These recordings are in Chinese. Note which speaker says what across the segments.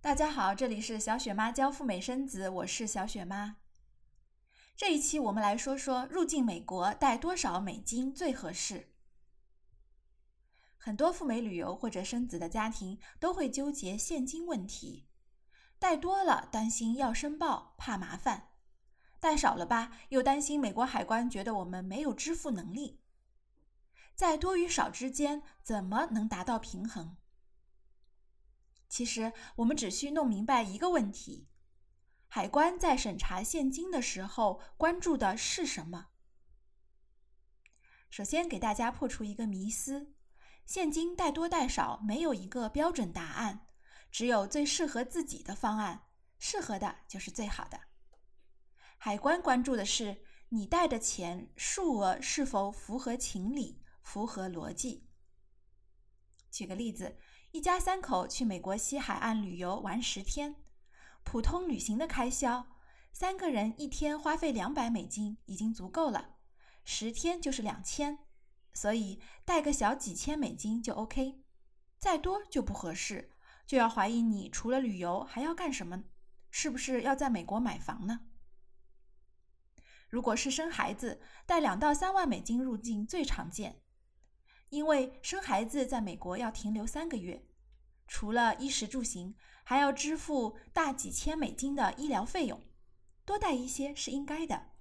Speaker 1: 大家好，这里是小雪妈教赴美生子，我是小雪妈。这一期我们来说说入境美国带多少美金最合适。很多赴美旅游或者生子的家庭都会纠结现金问题，带多了担心要申报怕麻烦，带少了吧又担心美国海关觉得我们没有支付能力。在多与少之间怎么能达到平衡？其实我们只需弄明白一个问题：海关在审查现金的时候关注的是什么？首先给大家破除一个迷思：现金带多带少没有一个标准答案，只有最适合自己的方案，适合的就是最好的。海关关注的是你带的钱数额是否符合情理、符合逻辑。举个例子，一家三口去美国西海岸旅游玩十天，普通旅行的开销，三个人一天花费两百美金已经足够了，十天就是两千，所以带个小几千美金就 OK，再多就不合适，就要怀疑你除了旅游还要干什么，是不是要在美国买房呢？如果是生孩子，带两到三万美金入境最常见。因为生孩子在美国要停留三个月，除了衣食住行，还要支付大几千美金的医疗费用，多带一些是应该的，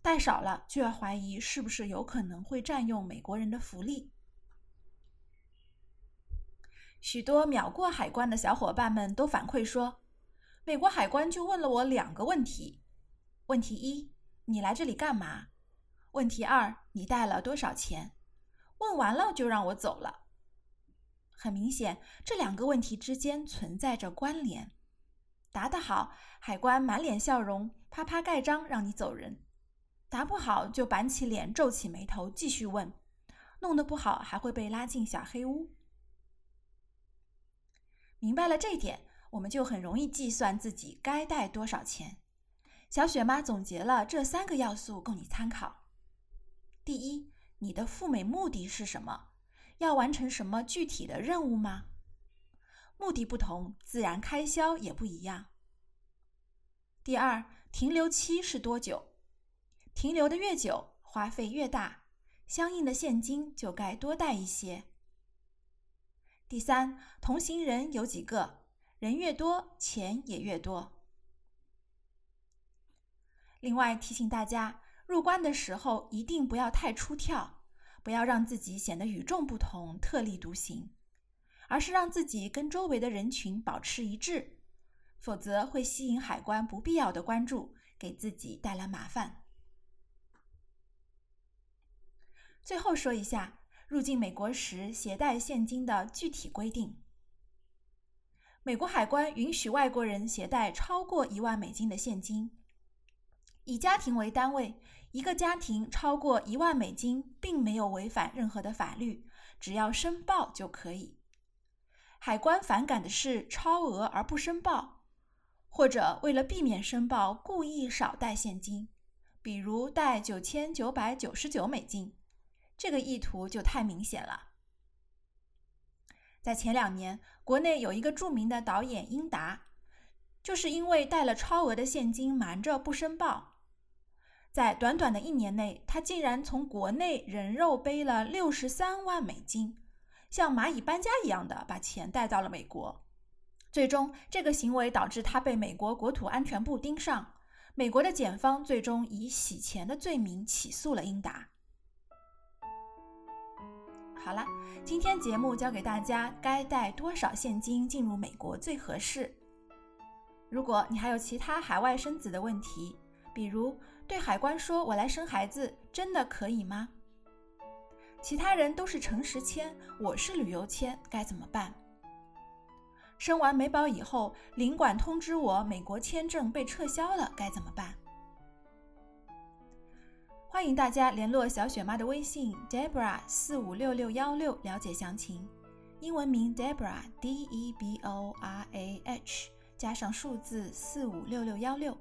Speaker 1: 带少了就要怀疑是不是有可能会占用美国人的福利。许多秒过海关的小伙伴们都反馈说，美国海关就问了我两个问题：问题一，你来这里干嘛？问题二，你带了多少钱？问完了就让我走了。很明显，这两个问题之间存在着关联。答得好，海关满脸笑容，啪啪盖章让你走人；答不好，就板起脸，皱起眉头继续问。弄得不好，还会被拉进小黑屋。明白了这点，我们就很容易计算自己该带多少钱。小雪妈总结了这三个要素供你参考。第一。你的赴美目的是什么？要完成什么具体的任务吗？目的不同，自然开销也不一样。第二，停留期是多久？停留的越久，花费越大，相应的现金就该多带一些。第三，同行人有几个？人越多，钱也越多。另外提醒大家。入关的时候一定不要太出跳，不要让自己显得与众不同、特立独行，而是让自己跟周围的人群保持一致，否则会吸引海关不必要的关注，给自己带来麻烦。最后说一下入境美国时携带现金的具体规定：美国海关允许外国人携带超过一万美金的现金。以家庭为单位，一个家庭超过一万美金，并没有违反任何的法律，只要申报就可以。海关反感的是超额而不申报，或者为了避免申报故意少带现金，比如带九千九百九十九美金，这个意图就太明显了。在前两年，国内有一个著名的导演英达，就是因为带了超额的现金瞒着不申报。在短短的一年内，他竟然从国内人肉背了六十三万美金，像蚂蚁搬家一样的把钱带到了美国。最终，这个行为导致他被美国国土安全部盯上，美国的检方最终以洗钱的罪名起诉了英达。好了，今天节目教给大家该带多少现金进入美国最合适。如果你还有其他海外生子的问题，比如对海关说：“我来生孩子，真的可以吗？”其他人都是诚实签，我是旅游签，该怎么办？生完美宝以后，领馆通知我美国签证被撤销了，该怎么办？欢迎大家联络小雪妈的微信 Debra 四五六六幺六了解详情，英文名 Debra D E B O R A H 加上数字四五六六幺六。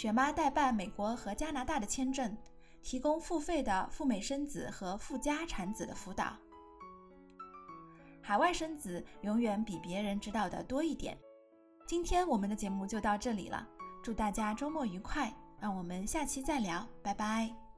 Speaker 1: 雪妈代办美国和加拿大的签证，提供付费的赴美生子和附加产子的辅导。海外生子永远比别人知道的多一点。今天我们的节目就到这里了，祝大家周末愉快，让我们下期再聊，拜拜。